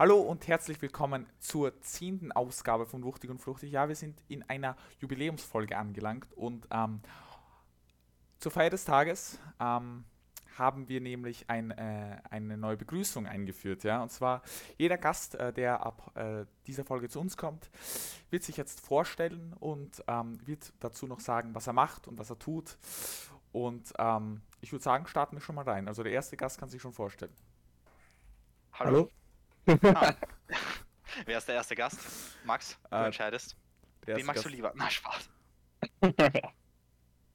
Hallo und herzlich willkommen zur zehnten Ausgabe von Wuchtig und Fruchtig. Ja, wir sind in einer Jubiläumsfolge angelangt und ähm, zur Feier des Tages ähm, haben wir nämlich ein, äh, eine neue Begrüßung eingeführt. Ja? Und zwar jeder Gast, äh, der ab äh, dieser Folge zu uns kommt, wird sich jetzt vorstellen und ähm, wird dazu noch sagen, was er macht und was er tut. Und ähm, ich würde sagen, starten wir schon mal rein. Also der erste Gast kann sich schon vorstellen. Hallo. Ah. Wer ist der erste Gast? Max, du Äh, entscheidest. Der Wen magst du Gast, lieber? Na, Spaß.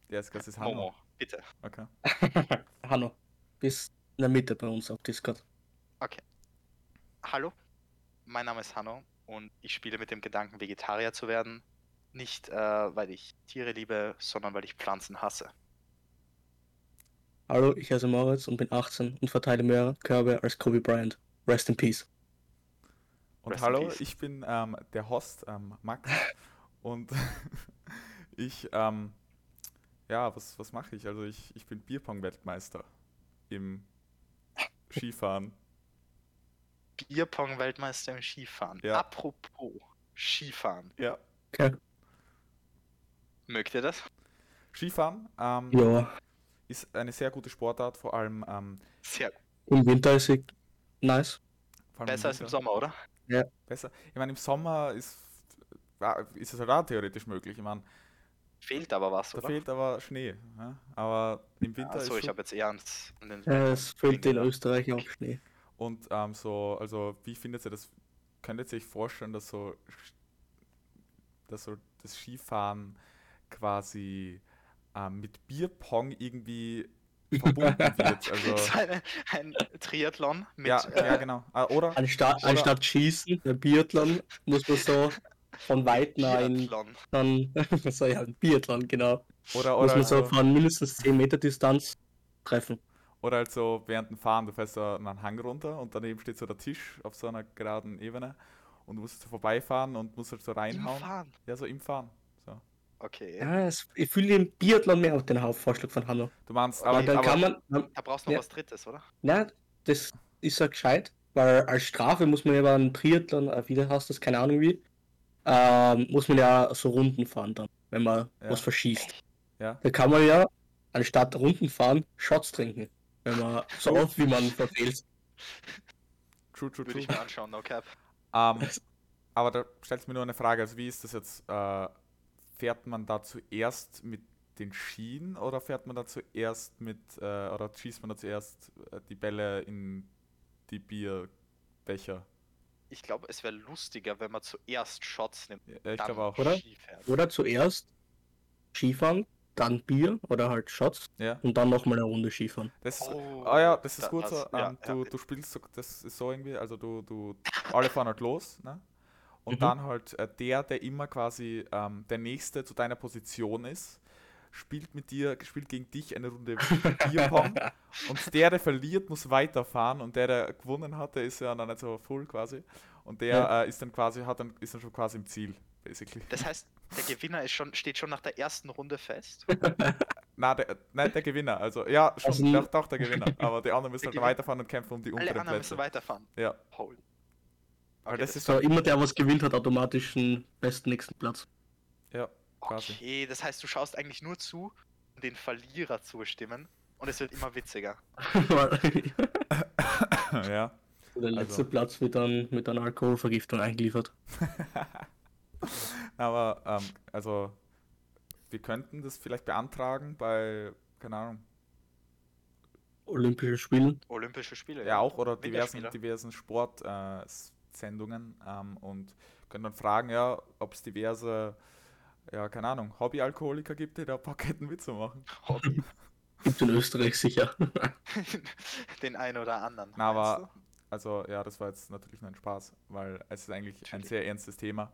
Der erste Gast ist Hanno. Momo, bitte. Okay. Hanno, bist in der Mitte bei uns auf Discord. Hallo, mein Name ist Hanno und ich spiele mit dem Gedanken, Vegetarier zu werden. Nicht, äh, weil ich Tiere liebe, sondern weil ich Pflanzen hasse. Hallo, ich heiße Moritz und bin 18 und verteile mehr Körbe als Kobe Bryant. Rest in Peace. Und Rest hallo, ich bin ähm, der Host, ähm, Max. und ich, ähm, ja, was, was mache ich? Also ich, ich bin Bierpong-Weltmeister im Skifahren. Bierpong-Weltmeister im Skifahren. Ja. Apropos Skifahren. Ja. Okay. Mögt ihr das? Skifahren ähm, Ja, ist eine sehr gute Sportart, vor allem, ähm, Sehr im Winter ist es nice. Besser als im. Sommer, oder? Besser. Ich meine, im Sommer ist, ja, ist es halt auch theoretisch möglich. Ich meine, Fehlt aber was, da oder? fehlt aber Schnee. Ja? Aber im Winter Achso, ist ich habe jetzt eher ans, Äh, es fehlt in. Österreich auch Schnee. Und ähm, so, also wie findet ihr das? Könntet ihr euch vorstellen, dass so, dass so das Skifahren quasi ähm, mit Bierpong irgendwie verbunden wird? Also, So eine, ein Triathlon mit ja, äh, ja, genau. Ah, Oder? Anstatt, Oder- anstatt Schießen, der Biathlon, muss man so von weit ein, Biathlon. dann, so ja, ein Biathlon, genau. Oder, Muss oder, man so also, von mindestens 10 Meter Distanz treffen. oder halt so während dem Fahren, du fährst so einen Hang runter und daneben steht so der Tisch auf so einer geraden Ebene und du musst so vorbeifahren und musst halt so Im reinhauen. Fahren. Ja, so im Fahren. Okay. Ja, es, ich fühle den Biathlon mehr auf den Hauptvorschlag von Hanno. Du meinst, Aber, aber, dann aber kann man, man Da brauchst du noch Ja. was Drittes, oder? Na, das ist ja gescheit, weil als Strafe muss man ja beim Triathlon, äh, wie heißt das, keine Ahnung wie, ähm, muss man ja so Runden fahren dann, wenn man Ja. was verschießt. Ja. Da kann man ja anstatt Runden fahren, Shots trinken, wenn man so oft wie man verfehlt. true, true, Würde true. ich mir anschauen, no cap. Ähm, aber da stellt mir nur eine Frage, also wie ist das jetzt? Äh, fährt man da zuerst mit den Skien oder fährt man da zuerst mit, äh, oder schießt man da zuerst äh, die Bälle in die Bierbecher? Ich glaube, es wäre lustiger, wenn man zuerst Shots nimmt. Ja, ich glaube auch. Oder? Ski fährt. Oder zuerst Skifahren, dann Bier oder halt Shots Ja, und dann nochmal eine Runde Skifahren. das ist, Oh, ah ja, das ist da- gut das- so. ja, Ähm, ja. du, du spielst so, das ist so irgendwie, also du, du, alle fahren halt los, ne? Und Mhm. dann halt äh, der, der immer quasi ähm, der Nächste zu deiner Position ist, spielt mit dir, spielt gegen dich eine Runde Bierpong und der, der verliert, muss weiterfahren und der, der gewonnen hat, der ist ja dann nicht so full quasi und der Ja. äh, ist dann quasi, hat dann, ist dann schon quasi im Ziel, basically. Das heißt, der Gewinner ist schon, steht schon nach der ersten Runde fest. Na, der, nein, der Gewinner, also ja, schon, Also- doch, doch der Gewinner, aber die anderen müssen halt weiterfahren und kämpfen um die Alle unteren anderen müssen Plätze. weiterfahren. Ja, Holy. Weil Okay, das ist So, immer der, was gewinnt, hat automatisch den besten nächsten Platz. ja, quasi. Okay, das heißt, du schaust eigentlich nur zu, um den Verlierer zu bestimmen. Und es wird immer witziger. ja. Der letzte Also- Platz wird dann mit einer Alkoholvergiftung eingeliefert. Aber, ähm, also, wir könnten das vielleicht beantragen bei, keine Ahnung, Olympischen Spielen. Olympische Spiele. ja auch oder diversen, diversen Sportsendungen äh, Sendungen, ähm, und können dann fragen, ja, ob es diverse, ja, keine Ahnung, Hobbyalkoholiker gibt, die da hätten mitzumachen. Hobby. Gibt in Österreich sicher. Den einen oder anderen. Na, aber, also, ja, das war jetzt natürlich nur ein Spaß, weil es ist eigentlich ein Natürlich. sehr ernstes Thema,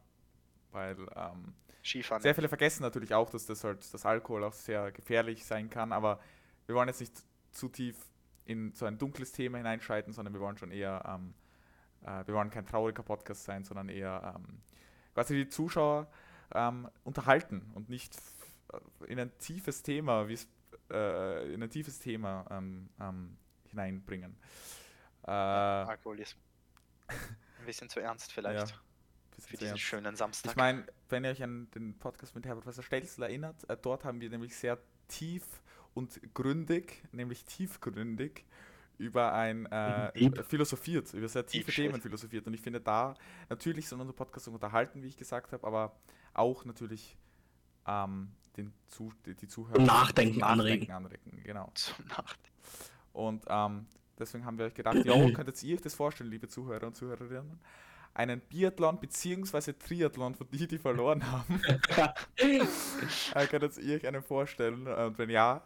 weil, ähm? Skifahren. Sehr viele vergessen natürlich auch, dass das halt das Alkohol auch sehr gefährlich sein kann, aber wir wollen jetzt nicht zu tief in so ein dunkles Thema hineinschreiten, sondern wir wollen schon eher, ähm, äh, wir wollen kein trauriger Podcast sein, sondern eher ähm, quasi die Zuschauer ähm, unterhalten und nicht f- in ein tiefes Thema, wie es äh, in ein tiefes Thema ähm, ähm, hineinbringen. Äh, Alkoholismus. Ein bisschen zu ernst vielleicht. Ja, für diesen ernst. schönen Samstag. Ich meine, wenn ihr euch an den Podcast mit Herr Professor Stelzl erinnert, äh, dort haben wir nämlich sehr tief und gründig, nämlich tiefgründig, über ein äh, philosophiert, über sehr tiefe. Themen philosophiert. Und ich finde da, natürlich sind unsere Podcasts unterhalten, wie ich gesagt habe, aber auch natürlich ähm, den Zu die, die Zuhörer Zum Nachdenken zum anregen. anregen. Genau. Zum Nacht. Und ähm, deswegen haben wir euch gedacht, ja, könntet ihr euch das vorstellen, liebe Zuhörer und Zuhörerinnen? Einen Biathlon bzw. Triathlon für die, die verloren haben. äh, könntet ihr euch einen vorstellen? Und wenn ja,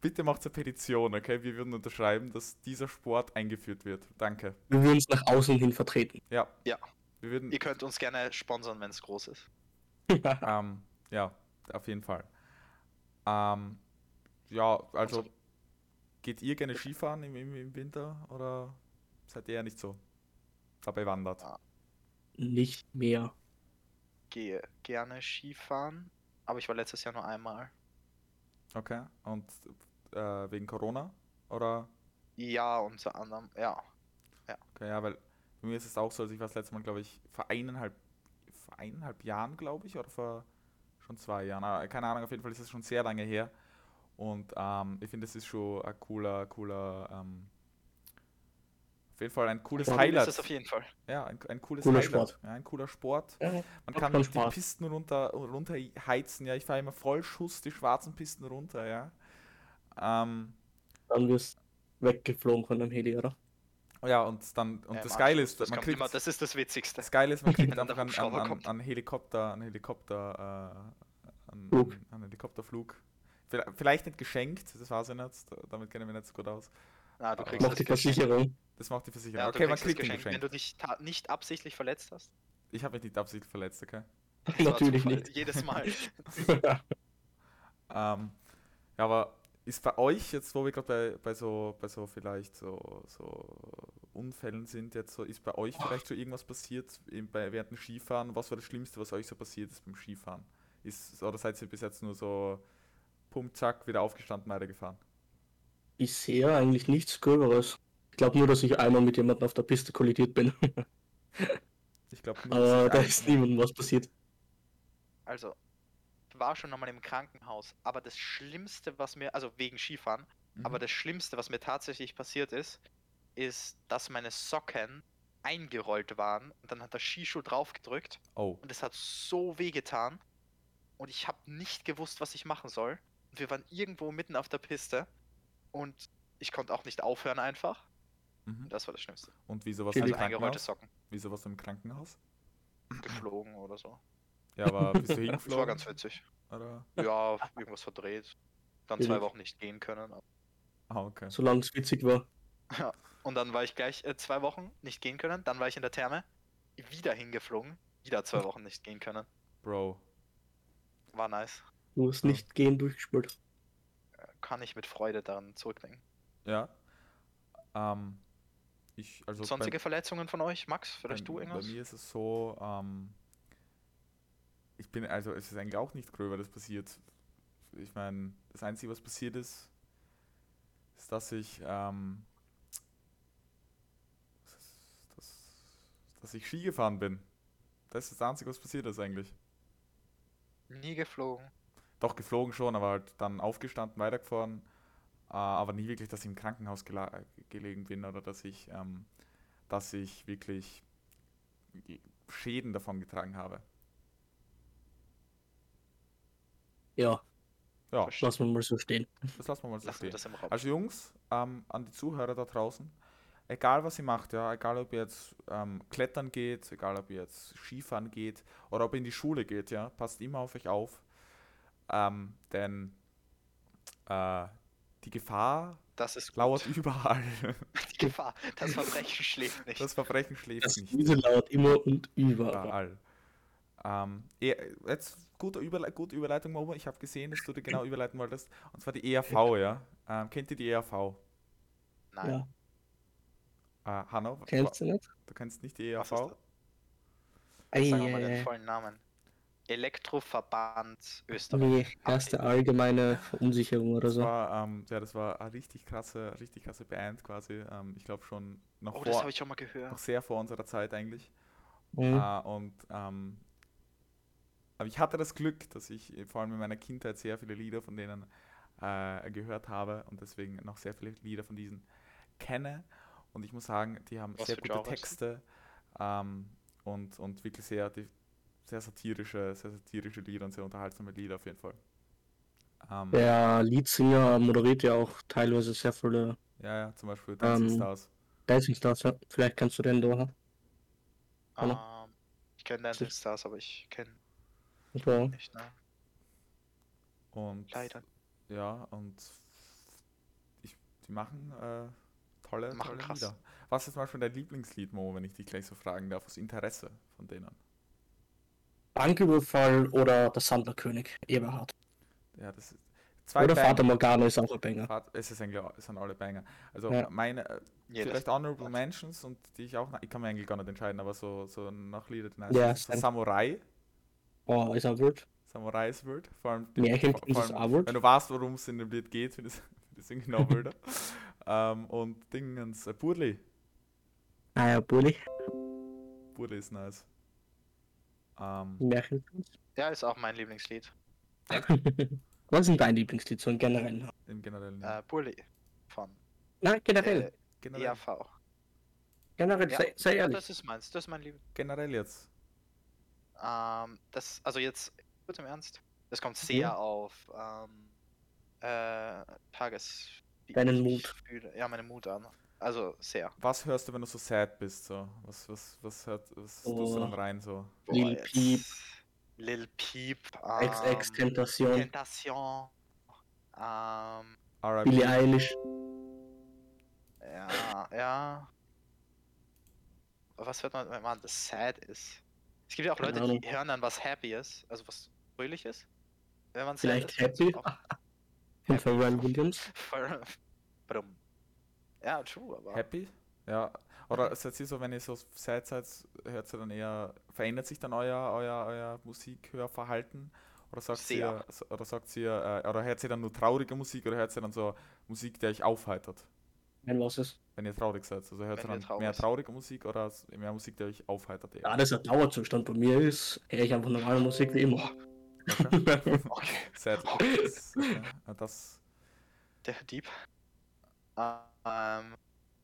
bitte macht eine Petition, okay? Wir würden unterschreiben, dass dieser Sport eingeführt wird. Danke. Wir würden es nach außen hin vertreten. Ja. Ja. Wir würden, Ihr könnt uns gerne sponsern, wenn es groß ist. ähm, ja, auf jeden Fall. Ähm, ja, also Also- geht ihr gerne Skifahren im, im, im Winter oder seid ihr ja nicht so dabei wandert? Ah. Nicht mehr. Gehe gerne Skifahren, aber ich war letztes Jahr nur einmal. Okay. Und äh, wegen Corona? Oder? Ja, unter anderem, ja. Okay, ja, weil bei mir ist es auch so, also ich war das letzte Mal, glaube ich, vor eineinhalb, vor eineinhalb Jahren, glaube ich, oder vor schon zwei Jahren. Aber keine Ahnung, auf jeden Fall ist es schon sehr lange her. Und ähm, ich finde, es ist schon ein cooler, cooler, ähm, auf jeden Fall ein cooles Sport Ist Highlight. das auf jeden Fall. Ja, ein, ein cooles Cooler Highlight. Sport. Ja, ein cooler Sport. Ja, Man kann die. Pisten runter, runterheizen. Ja, ich fahre immer voll Schuss die schwarzen Pisten runter, ja. Ähm, Dann wirst weggeflogen von dem Heli, oder? ja, und dann, und Ja, das Geile ist, das, man kriegt, immer, das ist das Witzigste. das Geile ist, man kriegt einfach an, an, an, Helikopter, an Helikopter, äh, an, Flug. an, an Helikopterflug. Vielleicht- nicht geschenkt, das weiß ich nicht, damit kennen wir nicht so gut aus. Na, du Aber- kriegst Macht das die geschenkt. Versicherung. Das macht die Versicherung. Ja, du okay, man kriegt ihn geschenkt, wenn geschenkt. du dich nicht absichtlich verletzt hast. Ich habe mich nicht absichtlich verletzt, okay? War Natürlich nicht. Jedes Mal. Ähm, ja, aber ist bei euch jetzt, wo wir gerade bei, bei so, bei so vielleicht so, so Unfällen sind, jetzt so, ist bei euch vielleicht so irgendwas passiert im- bei, während dem Skifahren? Was war das Schlimmste, was euch so passiert ist beim Skifahren? Ist, oder seid ihr bis jetzt nur so pump, zack, wieder aufgestanden, weitergefahren? Bisher eigentlich nichts Gröberes. Ich glaube nur, dass ich einmal mit jemandem auf der Piste kollidiert bin. Ich glaube, Aber da ist niemandem was passiert. Also, war schon nochmal im Krankenhaus. Aber das Schlimmste, was mir, also wegen Skifahren, Mhm. aber das Schlimmste, was mir tatsächlich passiert ist, ist, dass meine Socken eingerollt waren und dann hat der Skischuh draufgedrückt Oh, und es hat so weh getan und ich habe nicht gewusst, was ich machen soll. Und wir waren irgendwo mitten auf der Piste und ich konnte auch nicht aufhören einfach. mhm. Das war das Schlimmste. Und wieso warst du Also im eingerollte Krankenhaus? Socken. Wieso warst du im Krankenhaus? Geflogen oder so. Ja, aber bist du Das war hingeflogen? ganz witzig. Oder? Ja, irgendwas verdreht. Dann Ja, zwei. Wochen nicht gehen können. Ah, okay. Solange es witzig war. Und dann war ich gleich äh, zwei Wochen nicht gehen können. Dann war ich in der Therme. Wieder hingeflogen. Wieder zwei Wochen nicht gehen können. Bro. War nice. Du hast Ja. nicht gehen durchgespielt. Äh, Kann ich mit Freude daran zurückdenken. Ja. Ähm, ich, also Sonstige bei, Verletzungen von euch? Max, vielleicht bei, du bei irgendwas? mir ist es so, ähm, ich bin, also es ist eigentlich auch nicht gröber, das passiert. Ich meine, das Einzige, was passiert ist, ist, dass ich, ähm, dass, dass ich Ski gefahren bin. Das ist das Einzige, was passiert ist eigentlich. Nie geflogen. Doch, geflogen schon, aber halt dann aufgestanden, weitergefahren. Äh, aber nie wirklich, dass ich im Krankenhaus gelegen bin oder dass ich, ähm, dass ich wirklich Schäden davon getragen habe. Ja, Ja, lassen wir mal so stehen. das lassen wir mal so Lassen stehen. das im Raum. Also Jungs, ähm, an die Zuhörer da draußen, egal was ihr macht, ja, egal ob ihr jetzt ähm, klettern geht, egal ob ihr jetzt Skifahren geht oder ob ihr in die Schule geht, ja, passt immer auf euch auf. Ähm, denn äh, die Gefahr das ist gut. lauert überall. Die Gefahr. Das Verbrechen schläft nicht. Das Verbrechen schläft Das nicht. diese laut immer und überall. Überall. Ähm, jetzt gute, Überle gute Überleitung, Momo. Ich habe gesehen, dass du dir genau überleiten wolltest. Und zwar die ERV, ja. Ähm, kennt ihr die ERV? Nein. Ja, Äh, Hanno, kennst du nicht? du kennst nicht die Was ERV? das? Wir mal den vollen Namen. Elektroverband Österreich. nee, erste allgemeine Verunsicherung oder Das so. war, ähm, ja, das war eine richtig krasse, richtig krasse Band quasi. Ähm, ich glaube schon noch, Oh, das vor, habe ich schon mal gehört. noch sehr vor unserer Zeit eigentlich. Mhm. Äh, und ähm, aber ich hatte das Glück, dass ich äh, vor allem in meiner Kindheit sehr viele Lieder von denen äh, gehört habe und deswegen noch sehr viele Lieder von diesen kenne. Und ich muss sagen, die haben Was sehr gute Genres? Texte ähm, und, und wirklich sehr, die, sehr satirische, sehr satirische Lieder und sehr unterhaltsame Lieder auf jeden Fall. Ähm, Der Leadsinger moderiert ja auch teilweise sehr viele ja, ja, zum Beispiel Dancing Ähm, Stars. Dancing Stars. Ja. Vielleicht kennst du den da. Hallo? Ähm, ich kenne Dancing Stars, aber ich kenne Okay. nicht, ne? Und Leider. ja, und ich, die machen äh, tolle, Machen tolle krass. Lieder. Was ist zum Beispiel dein Lieblingslied, Mo, wenn ich dich gleich so fragen darf, aus Interesse von denen? Banküberfall oder der Sandlerkönig, Eberhard. Ja, das ist zwei Oder Banger. Vater Morgana ist auch ein Banger. Es ist eigentlich, es sind alle Banger. Also Ja. meine, äh, Jedes. vielleicht Honorable? Mentions und die ich auch, ich kann mir eigentlich gar nicht entscheiden, aber so, so nach Lieder, die nice Ja. Samurai, Oh, ist auch wild. Samurai ist wild, vor allem, die- Märchenprinz vor ist allem auch wild. wenn du weißt, worum es in dem Lied geht, finde ich das irgendwie noch wilder. ähm, und Dingens, äh, Burli, Ah ja, Bulli. Burli ist nice. Ähm, Märchenprinz. Ja, ist auch mein Lieblingslied. Was ist denn dein Lieblingslied so im Generellen? Im Generellen. Ja. Äh, Bully von Nein, generell. äh, Generell, ERV. generell, ja. sei, sei Ja, ehrlich. das ist meins, das ist mein Lieblings. generell jetzt. Ähm, das, also jetzt, kurz im Ernst, das kommt sehr Mhm. auf ähm, äh, Tages... Deinen Mut. Fühle. Ja, meine Mut an. Also sehr. Was hörst du, wenn du so sad bist? So? Was, was, was, hört, was tust du Oh. dann rein? So? Boah, Lil jetzt- Peep. Lil Peep. XX ähm, Tentation. Tentation. Ähm, R.I.P. Billie Eilish. ja, ja. Was hört man, wenn man das sad ist? Es gibt ja auch Leute, die hören dann was happy ist, also was fröhlich ist. Wenn man Vielleicht ist. Happy von Pharrell Williams. Ja, true, aber. Happy? Ja. Oder seid ihr so, wenn ihr so sad seid, hört ihr dann eher, verändert sich dann euer, euer, euer Musikhörverhalten? Oder sagt Sehr. ihr, oder sagt ihr, äh, oder hört ihr dann nur traurige Musik oder hört ihr dann so Musik, die euch aufheitert, Was ist? wenn ihr traurig seid? Also hört ihr Wenn dann traurig mehr traurige Musik oder mehr Musik, die euch aufheitert? Ja, das ist ein Dauerzustand. Bei mir ist, höre ich einfach normale Musik wie immer. Okay. Sad. Das, okay. Das, Der Dieb. Ähm,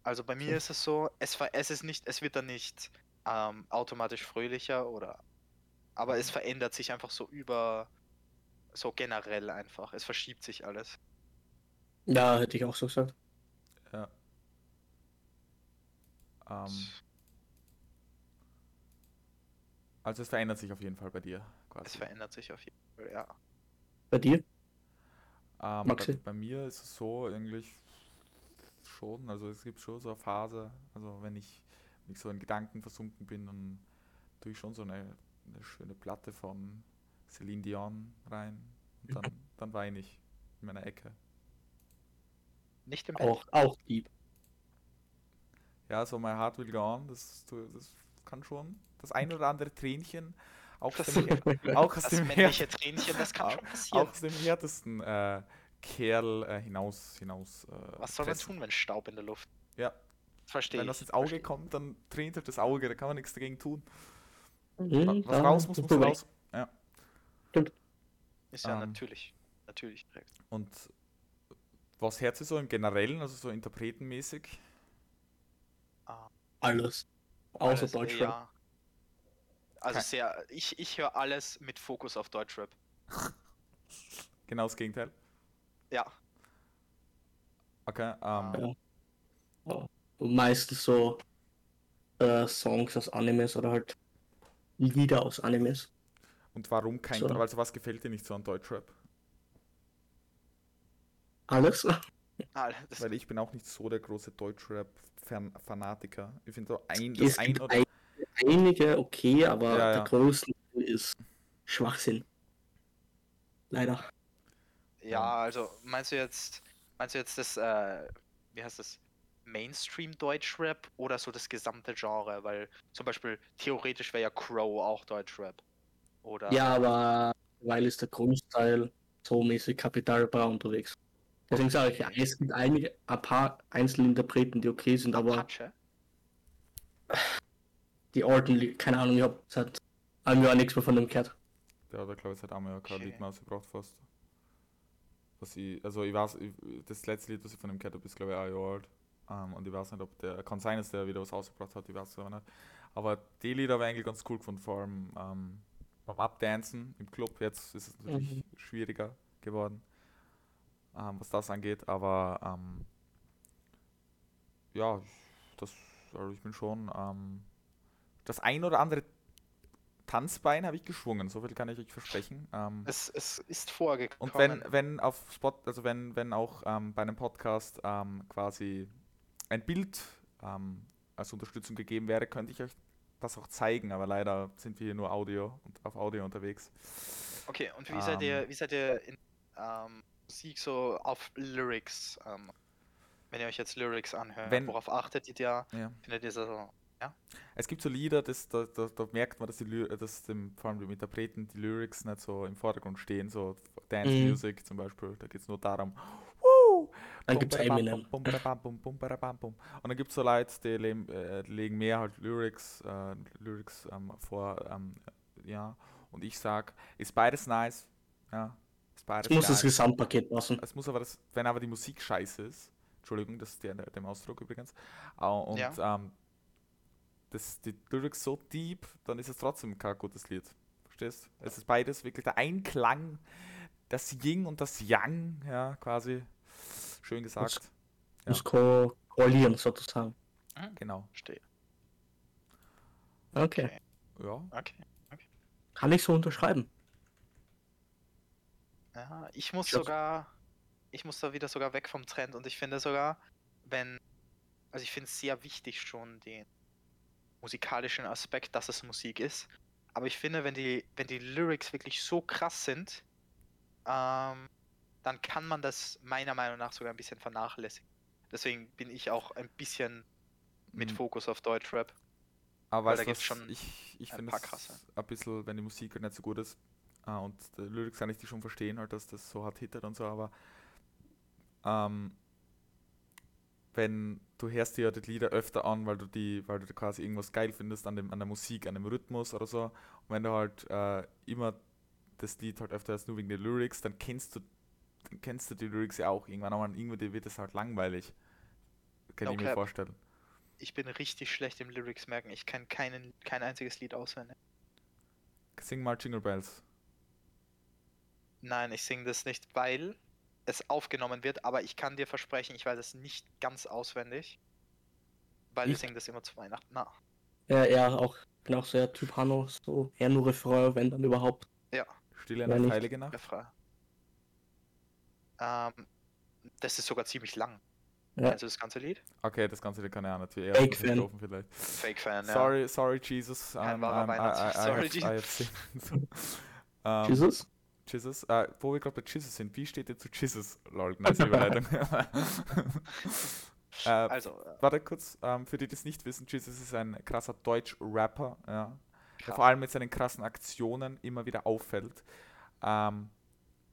also bei mir ist es so, es, ver- es ist nicht, es wird dann nicht ähm, automatisch fröhlicher oder aber es verändert sich einfach so über so generell einfach. Es verschiebt sich alles. Ja, hätte ich auch so gesagt. Ja. Ähm, also es verändert sich auf jeden Fall bei dir. Quasi. Es verändert sich auf jeden Fall, ja. Bei dir? Ähm, bei, Maxi? bei mir ist es so eigentlich schon, also es gibt schon so eine Phase, also wenn ich, wenn ich so in Gedanken versunken bin, dann tue ich schon so eine, eine schöne Platte von Celine Dion rein und dann, dann weine ich in meiner Ecke. Nicht im Bett. Auch, auch Dieb. Ja, so My Heart Will Go On, das, das kann schon das ein oder andere Tränchen auch Das- dem, auch aus Das dem, männliche Her Tränchen, das kann Au- schon passieren. auch aus dem härtesten äh, Kerl äh, hinaus, hinaus äh, Was soll man tun, wenn Staub in der Luft? Ja, Verstehe Wenn das ins Auge versteh kommt, dann tränt halt das Auge, da kann man nichts dagegen tun. Mhm, Was raus muss, muss raus. Ja. Ist ja Ähm. natürlich. Natürlich direkt. Und was hört ihr so im Generellen, also so interpretenmäßig? Alles. Außer Alles, Deutschrap. Ja. Also Kein- sehr, ich, ich höre alles mit Fokus auf Deutschrap. Genau das Gegenteil. Ja. Okay, ähm. Ja. Meistens so äh, Songs aus Animes oder halt Lieder aus Animes. und warum kein, So. also was gefällt dir nicht so an Deutschrap? Alles. Ah, das, Weil ich bin auch nicht so der große Deutschrap-Fanatiker. Ich finde so ein, das Es ein oder ein, einige okay, aber Ja, der ja. größte ist Schwachsinn. Leider. ja, also meinst du jetzt, meinst du jetzt das, äh, wie heißt das, Mainstream Deutschrap oder so das gesamte Genre? Weil zum Beispiel theoretisch wäre ja Crow auch Deutschrap. Oder Ja, aber weil ist der Großteil so mäßig Kapitalbra unterwegs. Deswegen sage ich, ja, es gibt einige, ein paar Einzelinterpreten, die okay sind, aber Apache? die alten, Lied- keine Ahnung, ich hab seit einem Jahr nichts mehr von dem gehört. Der hat, glaube ich, seit einem Jahr kein. Lied mehr rausgebracht fast. Was ich, also ich weiß, ich, das letzte Lied, was ich von ihm gehört habe, ist glaube ich ein Jahr alt. Ähm, und ich weiß nicht, ob der, kann sein, dass der wieder was rausgebracht hat, ich weiß es aber nicht. Aber die Lieder habe ich eigentlich ganz cool gefunden, vor allem ähm, beim Abdancen im Club. Jetzt ist es natürlich Mhm. schwieriger geworden, ähm, was das angeht, aber ähm, ja, das, also ich bin schon, ähm, das ein oder andere Tanzbein habe ich geschwungen, so viel kann ich euch versprechen. Ähm, Es, es ist vorgekommen. und wenn, wenn auf Spot, also wenn, wenn auch ähm, bei einem Podcast ähm, quasi ein Bild ähm, als Unterstützung gegeben wäre, könnte ich euch das auch zeigen, aber leider sind wir hier nur Audio und auf Audio unterwegs. Okay, und wie seid ihr, Ähm. wie seid ihr in ähm, Musik so auf Lyrics? Ähm, wenn ihr euch jetzt Lyrics anhört, Wenn- worauf achtet ihr da? Ja. Findet ihr so, Es gibt so Lieder, das, da, da, da merkt man, dass, die, Ly- dass dem, vor allem dem Interpreten die Lyrics nicht so im Vordergrund stehen, so Dance Mhm. Music zum Beispiel, da geht es nur darum, Woo! Dann gibt's Bum, Eminem. Und dann gibt es so Leute, die legen, äh, legen mehr halt Lyrics, äh, Lyrics ähm, vor, ähm, ja, und ich sag, ist beides nice, ja, beides Es muss das. Gesamtpaket passen. Es muss aber das, wenn aber die Musik scheiße ist, Entschuldigung, das ist der, der, Ausdruck übrigens, äh, und Ja. ähm, das, die Lyrics so deep, dann ist es trotzdem kein gutes Lied. Verstehst? Es ist beides wirklich der Einklang, das Yin und das Yang, ja, quasi. Schön gesagt. Ja. Muss ko koalieren sozusagen. Genau. stehe. Okay. Okay. Ja. Okay. Kann ich so unterschreiben. Ja, ich muss Ich sogar, ich muss da wieder sogar weg vom Trend und ich finde sogar, wenn, also ich finde es sehr wichtig schon den musikalischen Aspekt, dass es Musik ist. Aber ich finde, wenn die, wenn die Lyrics wirklich so krass sind, ähm, dann kann man das meiner Meinung nach sogar ein bisschen vernachlässigen. Deswegen bin ich auch ein bisschen mit Mhm. Fokus auf Deutschrap. Aber weißt da gibt's schon ich, ich ein finde paar es krasse. ein bisschen, wenn die Musik nicht so gut ist äh, und die Lyrics kann ich die schon verstehen, halt, dass das so hart hittet und so, aber ähm, wenn du hörst dir ja die Lieder öfter an, weil du die, weil du quasi irgendwas geil findest an dem, an der Musik, an dem Rhythmus oder so, und wenn du halt äh, immer das Lied halt öfter hörst, nur wegen der Lyrics, dann kennst du dann kennst du die Lyrics ja auch irgendwann, aber irgendwann wird es halt langweilig. Kann No ich mir vorstellen. Ich bin richtig schlecht im Lyrics merken. Ich kann keinen, kein einziges Lied auswendig. Sing mal Jingle Bells. Nein, ich singe das nicht, weil es aufgenommen wird, aber ich kann dir versprechen, ich weiß es nicht ganz auswendig. Weil wir Ich- singen das immer zu Weihnachten nach. Ja, er auch, bin auch so der Typ Hanno, so eher nur Refrain, wenn dann überhaupt. Stille Ja, eine nicht. heilige Nacht. Refrain. Ähm, das ist sogar ziemlich lang. Ja. Kennst du das ganze Lied? Okay, das Ganze kann er natürlich eher Fake Fan. Vielleicht. Fake-Fan, ja. Sorry, sorry, Jesus. Kein um, wahrer um, I, I, I, Sorry, have, I have sinned. um, Jesus? Jesus. Äh, wo wir gerade bei Jesus sind, wie steht ihr zu Jesus? Lol, nice Überleitung. äh, Also, äh, warte kurz, ähm, für die, die es nicht wissen, Jesus ist ein krasser Deutsch-Rapper, ja, der vor allem mit seinen krassen Aktionen immer wieder auffällt. Ähm,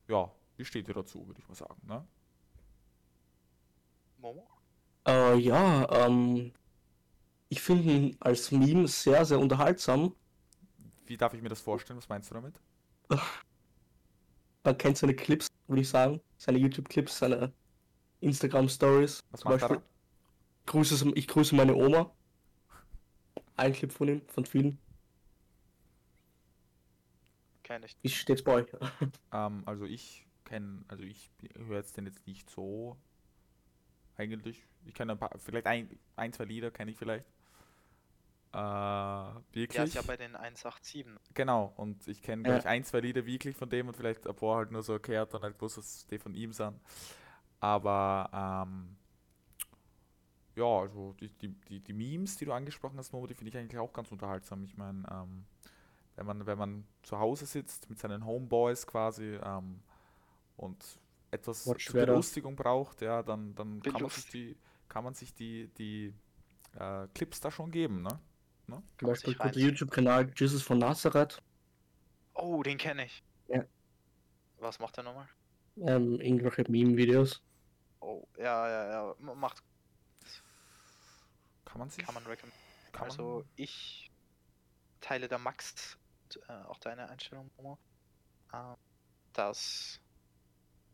ja, wie steht ihr dazu, würde ich mal sagen. Ne? Momo? Äh, ja, ähm, ich finde ihn als Meme sehr, sehr unterhaltsam. Wie darf ich mir das vorstellen? Was meinst du damit? Man kennt seine Clips, würde ich sagen. Seine YouTube-Clips, seine Instagram-Stories. Was Zum macht er Beispiel. Grüße, ich grüße meine Oma. Ein Clip von ihm, von vielen. Kenn ich. Wie steht's bei euch? Ähm, also ich kenne, also ich höre jetzt den jetzt nicht so eigentlich. Ich kenne ein paar, vielleicht ein, ein zwei Lieder kenne ich vielleicht. Äh, wirklich? Ja, ist ja bei den 187. Genau, und ich kenne, Ja. glaube ich, ein, zwei Lieder wirklich von dem und vielleicht ein paar halt nur so erklärt und halt bloß, dass die von ihm sind. Aber, ähm, ja, also die, die, die, die Memes, die du angesprochen hast, Momo, die finde ich eigentlich auch ganz unterhaltsam. Ich meine, ähm, wenn man, wenn man zu Hause sitzt mit seinen Homeboys quasi ähm, und etwas Watch zur. Belustigung braucht, ja, dann, dann kann man sich die, kann man sich die, die äh, Clips da schon geben, ne? Zum Kann man Beispiel guter. YouTube-Kanal Jesus von Nazareth. Oh, den kenne ich. Ja. Was macht er nochmal? Ähm, irgendwelche Meme-Videos. Oh, ja, ja, ja. m- Macht, Kann man sich, kann man recommend. Kann Also man- ich teile da Max äh, auch deine Einstellung, Momo, äh, dass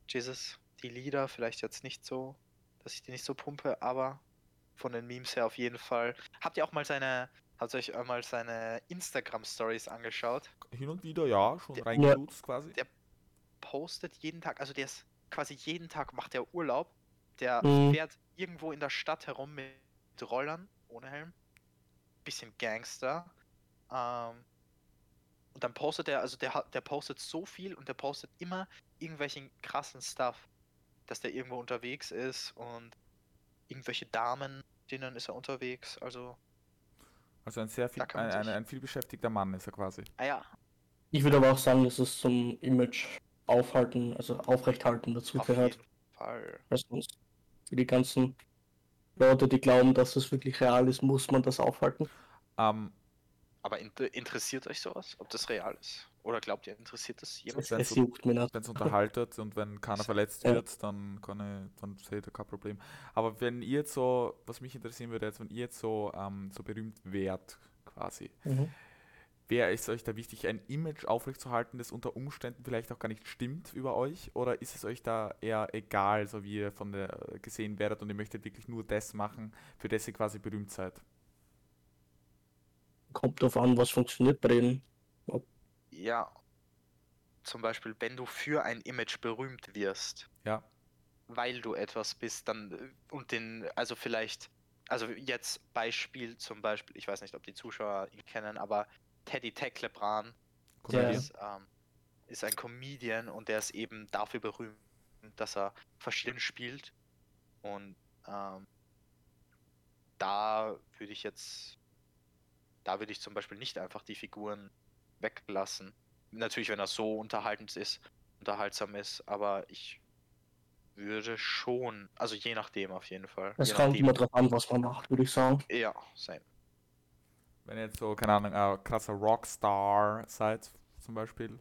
Jesus, die Lieder vielleicht jetzt nicht so, dass ich die nicht so pumpe, aber von den Memes her auf jeden Fall. Habt ihr auch mal seine, habt ihr euch einmal seine Instagram-Stories angeschaut? Hin und wieder, ja, schon Der- reingelutzt quasi. der- Postet jeden Tag, also der ist quasi jeden Tag macht er Urlaub. Der Mhm. fährt irgendwo in der Stadt herum mit Rollern, ohne Helm. Bisschen Gangster. Ähm, und dann postet er, also der, hat- der postet so viel und der postet immer irgendwelchen krassen Stuff, dass der irgendwo unterwegs ist und irgendwelche Damen, denen ist er unterwegs. Also, Also ein sehr viel, ein, man ein, ein vielbeschäftigter Mann ist er quasi. ah ja, Ich würde aber auch sagen, dass es zum Image aufhalten, also aufrechthalten dazu auf gehört. jeden Fall. Weil sonst für die ganzen Leute, die glauben, dass es wirklich real ist, muss man das aufhalten. Ähm, Aber inter interessiert euch sowas, ob das real ist? Oder glaubt ihr, interessiert das jemand? Es so- wenn es unterhaltet und wenn keiner verletzt Ja. wird, dann kann ich, dann sehe ich da kein Problem. Aber wenn ihr jetzt so, was mich interessieren würde, jetzt, wenn ihr jetzt so, ähm, so berühmt wärt, quasi, Mhm. wäre es euch da wichtig, ein Image aufrechtzuerhalten, das unter Umständen vielleicht auch gar nicht stimmt über euch? Oder ist es euch da eher egal, so wie ihr von der gesehen werdet und ihr möchtet wirklich nur das machen, für das ihr quasi berühmt seid? Kommt drauf an, was funktioniert bei denen. Ja, zum Beispiel, wenn du für ein Image berühmt wirst, Ja. weil du etwas bist, dann äh, und den, also vielleicht, also jetzt Beispiel zum Beispiel, ich weiß nicht, ob die Zuschauer ihn kennen, aber Teddy Tecklebrand Comedian? ist, ähm, ist ein Comedian und der ist eben dafür berühmt, dass er verschieden spielt. Und ähm, da würde ich jetzt, da würde ich zum Beispiel nicht einfach die Figuren weglassen. Natürlich, wenn er so unterhaltend ist, unterhaltsam ist, aber ich würde schon, also je nachdem auf jeden Fall. Es kommt immer drauf an, was man macht, würde ich sagen. Ja, same. Wenn ihr jetzt so, keine Ahnung, ein krasser Rockstar seid, zum Beispiel.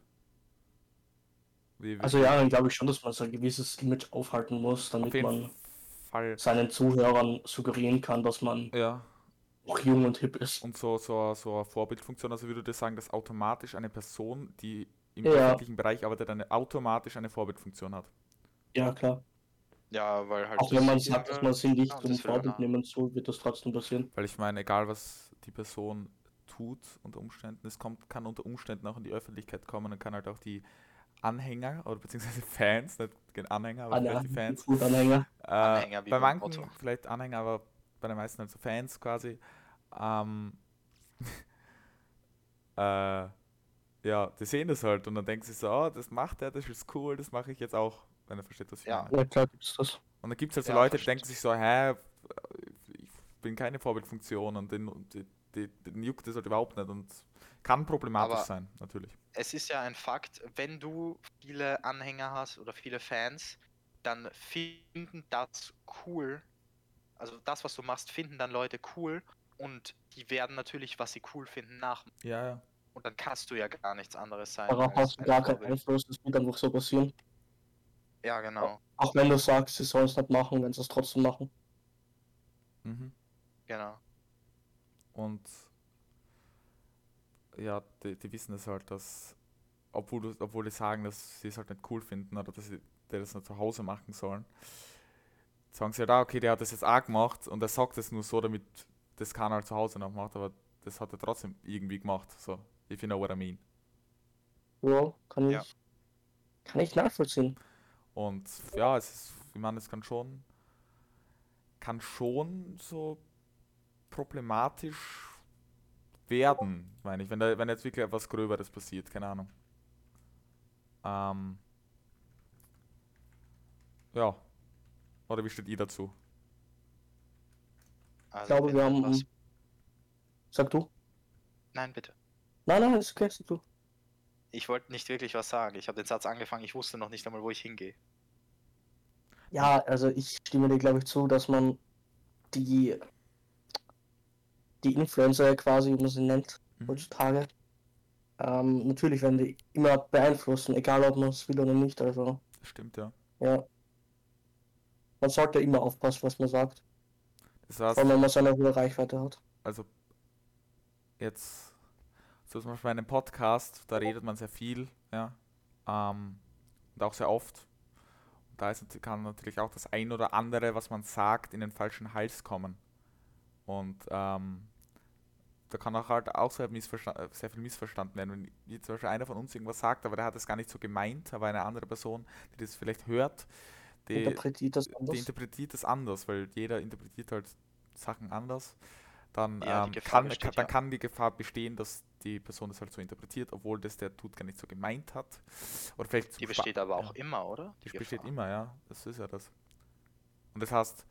Wie, wie, Also ja, dann glaube ich schon, dass man so ein gewisses Image aufhalten muss, damit man Fall. seinen Zuhörern suggerieren kann, dass man Ja, noch jung und hip ist. und so, so, so eine Vorbildfunktion, also würde ich sagen, dass automatisch eine Person, die im Ja. öffentlichen Bereich arbeitet, eine automatisch eine Vorbildfunktion hat. Ja, klar. Ja, weil halt. Auch wenn das man sagt, dass man sie nicht ja, zum das will Vorbild nehmen soll, wird das trotzdem passieren. Weil ich meine, egal was die Person tut unter Umständen, es kommt, kann unter Umständen auch in die Öffentlichkeit kommen und kann halt auch die Anhänger oder beziehungsweise Fans, nicht den Anhänger, aber vielleicht die Fans, gut Anhänger. Äh, Anhänger wie bei manchen Auto. vielleicht Anhänger, aber bei den meisten also Fans quasi. Ähm, äh, ja, die sehen das halt und dann denken sie so, oh, das macht er, das ist cool, das mache ich jetzt auch, wenn er versteht, was ich Ja. meine. Ja, klar gibt's das. Und dann gibt es halt so Ja, Leute, die denken sich so, hä, ich bin keine Vorbildfunktion und den, und die, die, den juckt das halt überhaupt nicht und kann problematisch Aber- sein, natürlich. es ist ja ein Fakt, wenn du viele Anhänger hast oder viele Fans, dann finden das cool. Also das, was du machst, finden dann Leute cool und die werden natürlich, was sie cool finden, nach. Ja, ja. Und dann kannst du ja gar nichts anderes sein. Darauf hast du gar keinen. Einfluss, das wird einfach so passieren. Ja, genau, Auch wenn du sagst, sie sollen es nicht machen, wenn sie es trotzdem machen. Mhm. genau. Und ja, die, die wissen es halt, dass, obwohl, du, obwohl die sagen, dass sie es halt nicht cool finden oder dass sie das nicht zu Hause machen sollen, sagen sie halt, ah, okay, der hat das jetzt auch gemacht und er sagt es nur so, damit das keiner halt zu Hause noch macht, aber das hat er trotzdem irgendwie gemacht. So, if you know what I mean. Ja, kann ich, Ja. kann ich nachvollziehen. Und ja, es ist, ich meine, es kann schon, kann schon so problematisch werden, meine ich, wenn da, wenn jetzt wirklich etwas Gröberes passiert, keine Ahnung. Ähm, ja. Oder wie steht ihr dazu? Also, Ich glaube, wir haben. etwas- Sag du? Nein, bitte. Nein, nein, ist okay, sag du. Ich wollte nicht wirklich was sagen. Ich habe den Satz angefangen, ich wusste noch nicht einmal, wo ich hingehe. Ja, also ich stimme dir, glaube ich, zu, dass man die, die Influencer quasi, wie man sie nennt, Mhm. heutzutage, ähm, natürlich werden die immer beeinflussen, egal ob man es will oder nicht. Also, Stimmt, ja. ja. Man sollte immer aufpassen, was man sagt, Das heißt, vor allem wenn man so eine hohe Reichweite hat. also jetzt, so zum Beispiel bei einem Podcast, da redet man sehr viel, ja, ähm, und auch sehr oft. Und da ist, kann natürlich auch das ein oder andere, was man sagt, in den falschen Hals kommen. Und ähm, da kann auch halt auch sehr, sehr viel missverstanden werden. Wenn zum Beispiel einer von uns irgendwas sagt, aber der hat es gar nicht so gemeint, aber eine andere Person, die das vielleicht hört, die interpretiert das anders. Die interpretiert das anders, weil jeder interpretiert halt Sachen anders. Dann, ja, ähm, kann, besteht, dann ja. kann die Gefahr bestehen, dass die Person das halt so interpretiert, obwohl das der Tut gar nicht so gemeint hat. Oder vielleicht die besteht aber auch ja. immer, oder? Die, die besteht immer, ja. Das ist ja das. Und das heißt,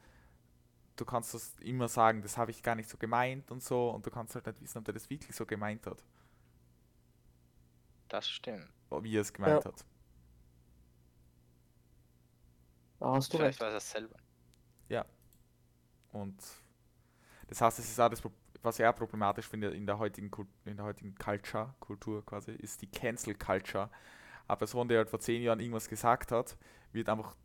du kannst das immer sagen, das habe ich gar nicht so gemeint und so, und du kannst halt nicht wissen, ob der das wirklich so gemeint hat. Das stimmt. Wie er es gemeint ja. hat. Da hast du Vielleicht recht. weiß er es selber. Ja. Und das heißt, es ist auch das, was ich eher problematisch finde in der heutigen, in der heutigen Culture, Kultur quasi, ist die Cancel Culture. Eine Person, die halt vor zehn Jahren irgendwas gesagt hat, wird einfach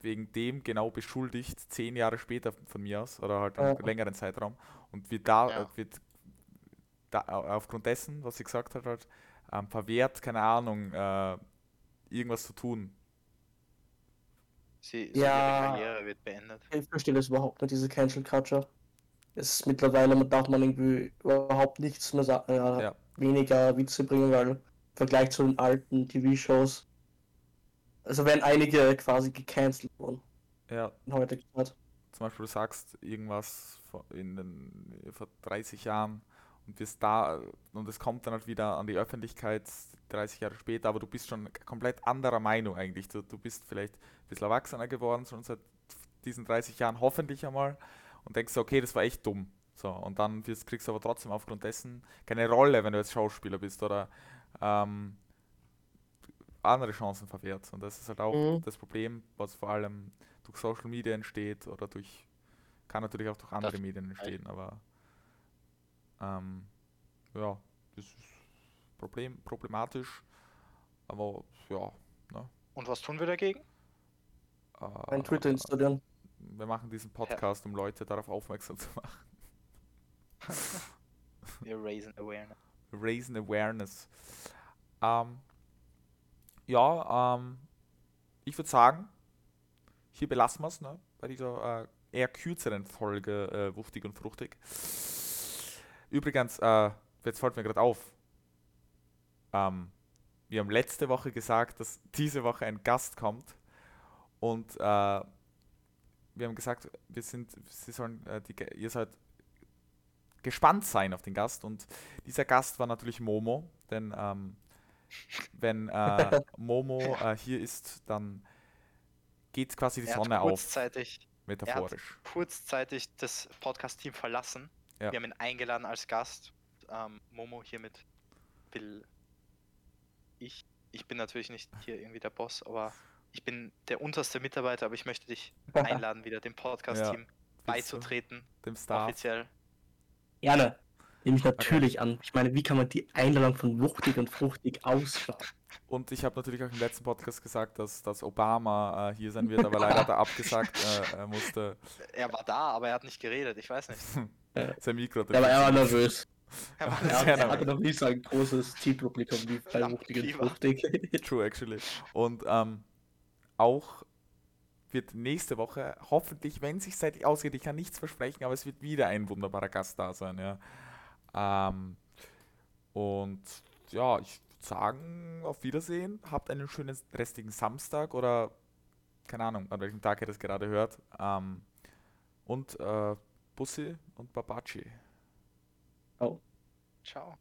wegen dem genau beschuldigt, zehn Jahre später von mir aus, oder halt einen längeren Zeitraum, und wird da, ja. wird da aufgrund dessen, was sie gesagt hat, halt, ähm, verwehrt, keine Ahnung, äh, irgendwas zu tun. Sie, so ja, ihre Karriere wird beendet. Ich verstehe das überhaupt nicht, diese Cancel Culture. Es ist mittlerweile, darf man irgendwie überhaupt nichts mehr sagen, äh, ja. weniger Witze bringen, weil im Vergleich zu den alten TV-Shows also werden einige quasi gecancelt worden. Ja. In heutiger Zeit. Zum Beispiel du sagst irgendwas in den, vor 30 Jahren und wirst da und es kommt dann halt wieder an die Öffentlichkeit 30 Jahre später, aber du bist schon komplett anderer Meinung eigentlich. Du, du bist vielleicht ein bisschen erwachsener geworden, schon seit diesen 30 Jahren hoffentlich einmal und denkst, okay, das war echt dumm. So, und dann kriegst du aber trotzdem aufgrund dessen keine Rolle, wenn du jetzt Schauspieler bist oder ähm, andere Chancen verwehrt. Und das ist halt auch mhm. das Problem, was vor allem durch Social Media entsteht oder durch, kann natürlich auch durch andere das Medien entstehen, aber ähm, ja, das ist Problem, problematisch, aber ja. Ne? Und was tun wir dagegen? Äh, Ein Twitter installieren. Wir machen diesen Podcast, um Leute darauf aufmerksam zu machen. wir raisen awareness. Raisen awareness. Ähm, ja, ähm, ich würde sagen, hier belassen wir es, ne? Bei dieser äh, eher kürzeren Folge äh, Wuchtig und Fruchtig. Übrigens, äh, jetzt fällt mir gerade auf, ähm, wir haben letzte Woche gesagt, dass diese Woche ein Gast kommt und äh, wir haben gesagt, wir sind, sie sollen, äh, die, ihr sollt gespannt sein auf den Gast und dieser Gast war natürlich Momo, denn ähm, wenn äh, Momo äh, hier ist, dann geht quasi die Sonne kurzzeitig, auf. Metaphorisch. Kurzzeitig das Podcast-Team verlassen. Ja. Wir haben ihn eingeladen als Gast. Ähm, Momo hiermit will ich. Ich bin natürlich nicht hier irgendwie der Boss, aber ich bin der unterste Mitarbeiter, aber ich möchte dich einladen, wieder dem Podcast-Team ja, beizutreten. Dem Staff. Offiziell. Gerne. Nehme ich natürlich okay. an. Ich meine, wie kann man die Einladung von wuchtig und fruchtig ausschlagen? Und ich habe natürlich auch im letzten Podcast gesagt, dass, dass Obama äh, hier sein wird, aber leider hat er abgesagt, äh, er musste. Er war da, aber er hat nicht geredet, ich weiß nicht. Sein Mikro. Ja, aber er war nervös. Er, war er, er hatte noch nie so ein großes Zielpublikum wie bei Wuchtig und Fruchtig. True, actually. Und ähm, auch wird nächste Woche, hoffentlich, wenn es sich seitlich ausgeht, ich kann nichts versprechen, aber es wird wieder ein wunderbarer Gast da sein, ja. Ähm, und ja, ich würde sagen, auf Wiedersehen. Habt einen schönen restigen Samstag oder keine Ahnung, an welchem Tag ihr das gerade hört. Ähm, und äh, Bussi und Babaci. Oh. Ciao.